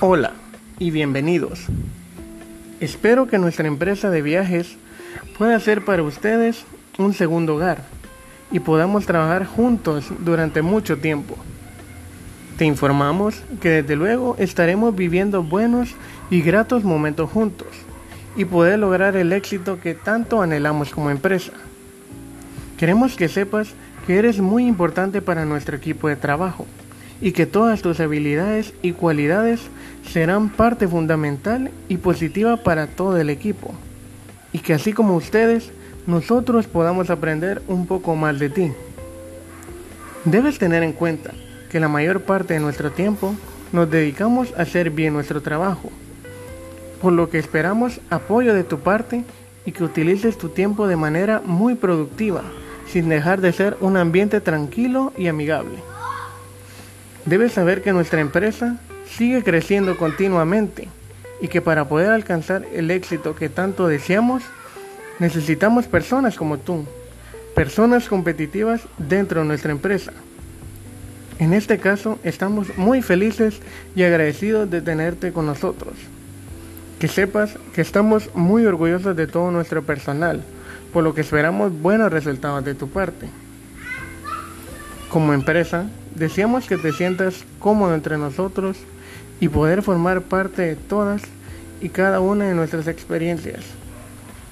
Hola y bienvenidos. Espero que nuestra empresa de viajes pueda ser para ustedes un segundo hogar y podamos trabajar juntos durante mucho tiempo. Te informamos que desde luego estaremos viviendo buenos y gratos momentos juntos y poder lograr el éxito que tanto anhelamos como empresa. Queremos que sepas que eres muy importante para nuestro equipo de trabajo y que todas tus habilidades y cualidades serán parte fundamental y positiva para todo el equipo. Y que así como ustedes, nosotros podamos aprender un poco más de ti. Debes tener en cuenta que la mayor parte de nuestro tiempo nos dedicamos a hacer bien nuestro trabajo, por lo que esperamos apoyo de tu parte y que utilices tu tiempo de manera muy productiva, sin dejar de ser un ambiente tranquilo y amigable. Debes saber que nuestra empresa sigue creciendo continuamente y que para poder alcanzar el éxito que tanto deseamos, necesitamos personas como tú, personas competitivas dentro de nuestra empresa. En este caso, estamos muy felices y agradecidos de tenerte con nosotros. Que sepas que estamos muy orgullosos de todo nuestro personal, por lo que esperamos buenos resultados de tu parte. Como empresa, deseamos que te sientas cómodo entre nosotros y poder formar parte de todas y cada una de nuestras experiencias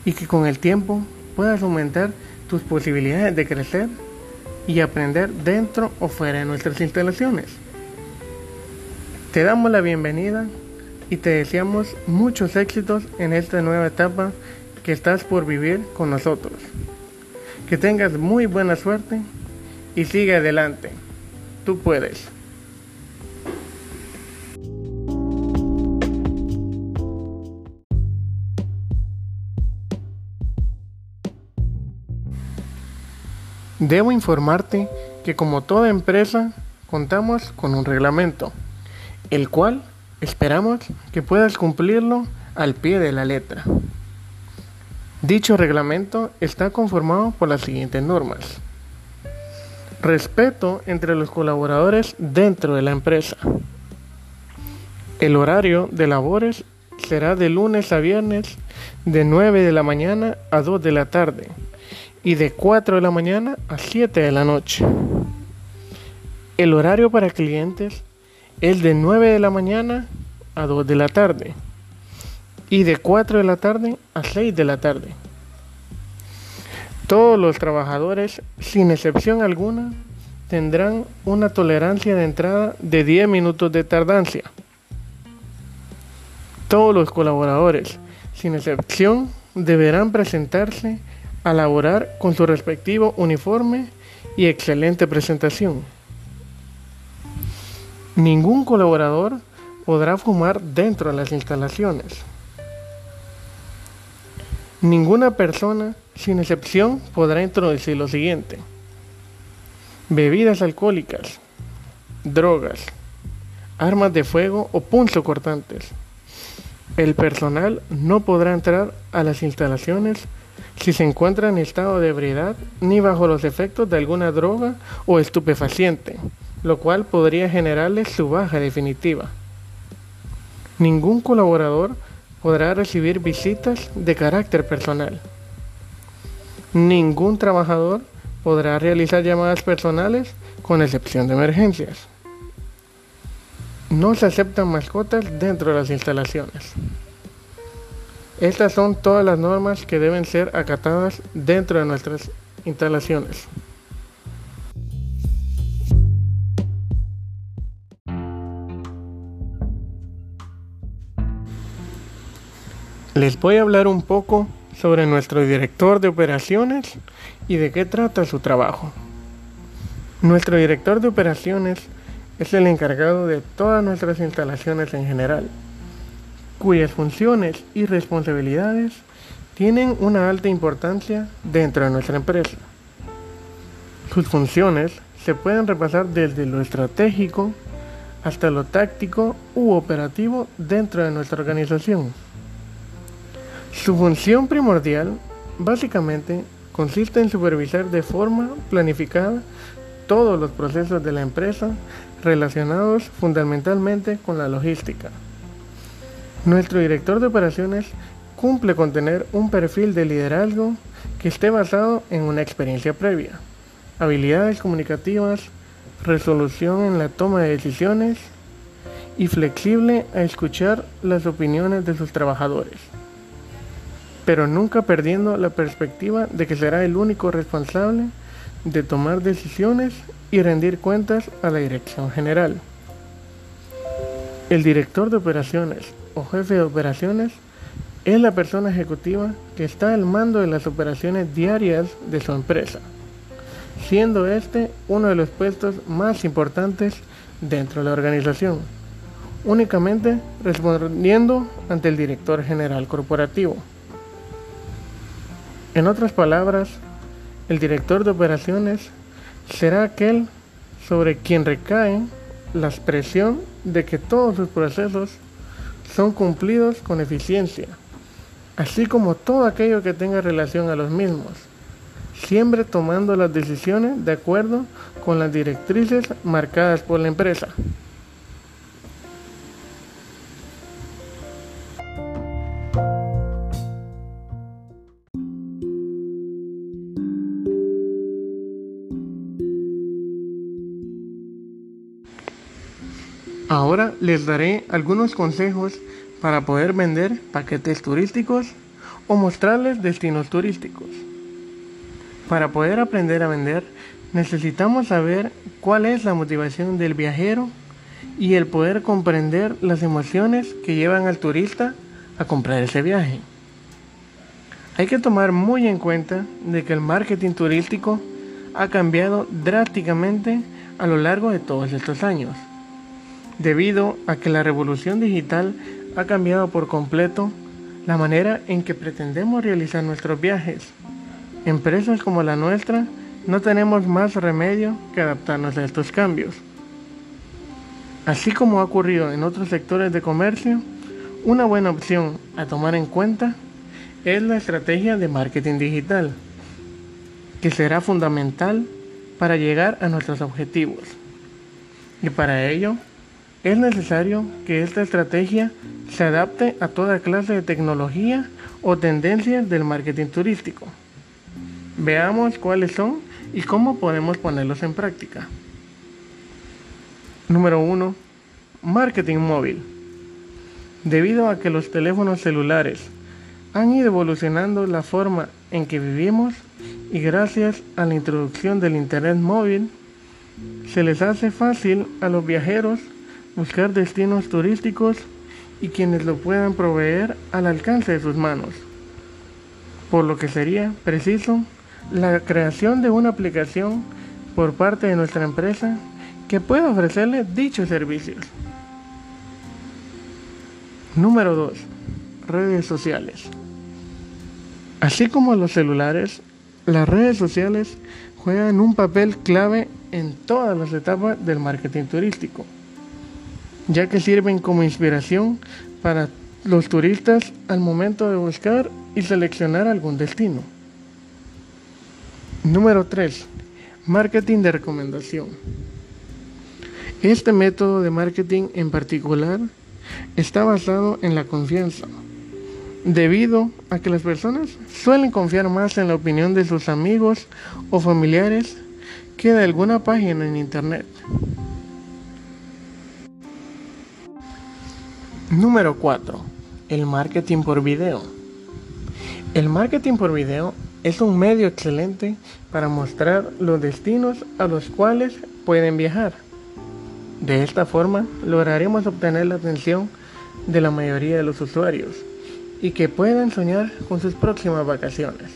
y que con el tiempo puedas aumentar tus posibilidades de crecer y aprender dentro o fuera de nuestras instalaciones. Te damos la bienvenida y te deseamos muchos éxitos en esta nueva etapa que estás por vivir con nosotros. Que tengas muy buena suerte y sigue adelante. Tú puedes. Debo informarte que como toda empresa contamos con un reglamento, el cual esperamos que puedas cumplirlo al pie de la letra. Dicho reglamento está conformado por las siguientes normas. Respeto entre los colaboradores dentro de la empresa. El horario de labores será de lunes a viernes de 9 de la mañana a 2 de la tarde y de 4 de la mañana a 7 de la noche. El horario para clientes es de 9 de la mañana a 2 de la tarde y de 4 de la tarde a 6 de la tarde. Todos los trabajadores, sin excepción alguna, tendrán una tolerancia de entrada de 10 minutos de tardancia. Todos los colaboradores, sin excepción, deberán presentarse a laborar con su respectivo uniforme y excelente presentación. Ningún colaborador podrá fumar dentro de las instalaciones. Ninguna persona, sin excepción, podrá introducir lo siguiente. Bebidas alcohólicas, drogas, armas de fuego o cortantes. El personal no podrá entrar a las instalaciones si se encuentra en estado de ebriedad ni bajo los efectos de alguna droga o estupefaciente, lo cual podría generarle su baja definitiva. Ningún colaborador podrá recibir visitas de carácter personal. Ningún trabajador podrá realizar llamadas personales con excepción de emergencias. No se aceptan mascotas dentro de las instalaciones. Estas son todas las normas que deben ser acatadas dentro de nuestras instalaciones. Les voy a hablar un poco sobre nuestro director de operaciones y de qué trata su trabajo. Nuestro director de operaciones es el encargado de todas nuestras instalaciones en general, cuyas funciones y responsabilidades tienen una alta importancia dentro de nuestra empresa. Sus funciones se pueden repasar desde lo estratégico hasta lo táctico u operativo dentro de nuestra organización. Su función primordial básicamente consiste en supervisar de forma planificada todos los procesos de la empresa relacionados fundamentalmente con la logística, Nuestro director de operaciones cumple con tener un perfil de liderazgo que esté basado en una experiencia previa, habilidades comunicativas, resolución en la toma de decisiones y flexible a escuchar las opiniones de sus trabajadores, pero nunca perdiendo la perspectiva de que será el único responsable de tomar decisiones y rendir cuentas a la dirección general. El director de operaciones o jefe de operaciones es la persona ejecutiva que está al mando de las operaciones diarias de su empresa, siendo este uno de los puestos más importantes dentro de la organización, únicamente respondiendo ante el director general corporativo. En otras palabras, el director de operaciones será aquel sobre quien recae la expresión de que todos sus procesos son cumplidos con eficiencia, así como todo aquello que tenga relación a los mismos, siempre tomando las decisiones de acuerdo con las directrices marcadas por la empresa. Ahora les daré algunos consejos para poder vender paquetes turísticos o mostrarles destinos turísticos. Para poder aprender a vender necesitamos saber cuál es la motivación del viajero y el poder comprender las emociones que llevan al turista a comprar ese viaje. Hay que tomar muy en cuenta de que el marketing turístico ha cambiado drásticamente a lo largo de todos estos años debido a que la revolución digital ha cambiado por completo la manera en que pretendemos realizar nuestros viajes. Empresas como la nuestra no tenemos más remedio que adaptarnos a estos cambios. Así como ha ocurrido en otros sectores de comercio, una buena opción a tomar en cuenta es la estrategia de marketing digital, que será fundamental para llegar a nuestros objetivos. Y para ello es necesario que esta estrategia se adapte a toda clase de tecnología o tendencias del marketing turístico. Veamos cuáles son y cómo podemos ponerlos en práctica. Número 1. Marketing móvil. Debido a que los teléfonos celulares han ido evolucionando la forma en que vivimos y gracias a la introducción del Internet móvil, se les hace fácil a los viajeros buscar destinos turísticos y quienes lo puedan proveer al alcance de sus manos. Por lo que sería preciso la creación de una aplicación por parte de nuestra empresa que pueda ofrecerle dichos servicios. Número 2. Redes sociales. Así como los celulares, las redes sociales juegan un papel clave en todas las etapas del marketing turístico ya que sirven como inspiración para los turistas al momento de buscar y seleccionar algún destino. Número 3. Marketing de recomendación. Este método de marketing en particular está basado en la confianza, debido a que las personas suelen confiar más en la opinión de sus amigos o familiares que de alguna página en Internet. Número 4. El marketing por video. El marketing por video es un medio excelente para mostrar los destinos a los cuales pueden viajar. De esta forma lograremos obtener la atención de la mayoría de los usuarios y que puedan soñar con sus próximas vacaciones.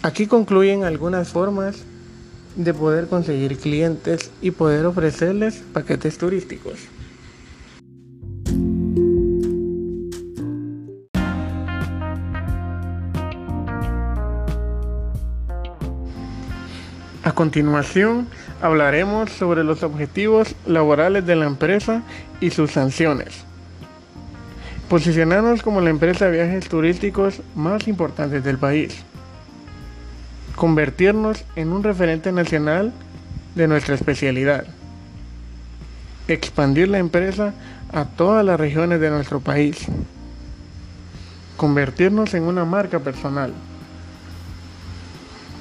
Aquí concluyen algunas formas de poder conseguir clientes y poder ofrecerles paquetes turísticos. Continuación, hablaremos sobre los objetivos laborales de la empresa y sus sanciones. Posicionarnos como la empresa de viajes turísticos más importante del país. Convertirnos en un referente nacional de nuestra especialidad. expandir la empresa a todas las regiones de nuestro país, convertirnos en una marca personal,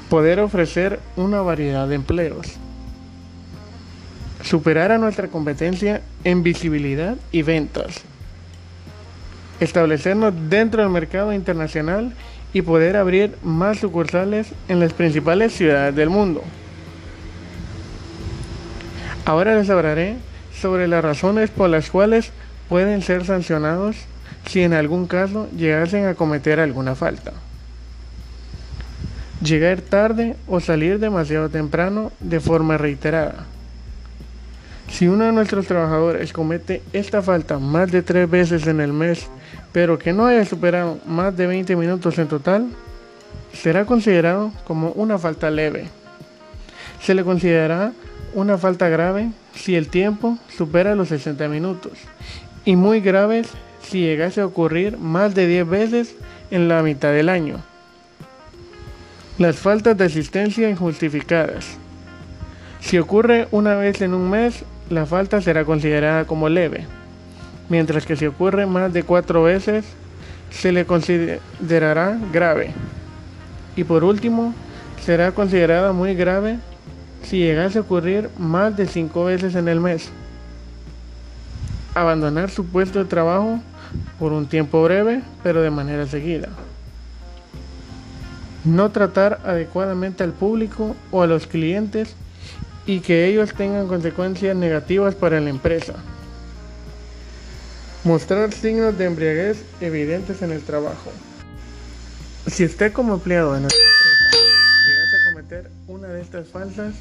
poder ofrecer una variedad de empleos, superar a nuestra competencia en visibilidad y ventas, establecernos dentro del mercado internacional y poder abrir más sucursales en las principales ciudades del mundo. Ahora les hablaré sobre las razones por las cuales pueden ser sancionados si en algún caso llegasen a cometer alguna falta. Llegar tarde o salir demasiado temprano de forma reiterada. Si uno de nuestros trabajadores comete esta falta más de tres veces en el mes, pero que no haya superado más de 20 minutos en total, será considerado como una falta leve. Se le considerará una falta grave si el tiempo supera los 60 minutos y muy graves si llegase a ocurrir más de 10 veces en la mitad del año. Las faltas de asistencia injustificadas. Si ocurre una vez en un mes, la falta será considerada como leve, mientras que si ocurre más de cuatro veces, se le considerará grave. Y por último, será considerada muy grave si llegase a ocurrir más de cinco veces en el mes. Abandonar su puesto de trabajo por un tiempo breve, pero de manera seguida. No tratar adecuadamente al público o a los clientes y que ellos tengan consecuencias negativas para la empresa. Mostrar signos de embriaguez evidentes en el trabajo. Si usted como empleado de nuestra empresa llegase a cometer una de estas faltas,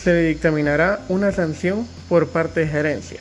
se le dictaminará una sanción por parte de gerencia.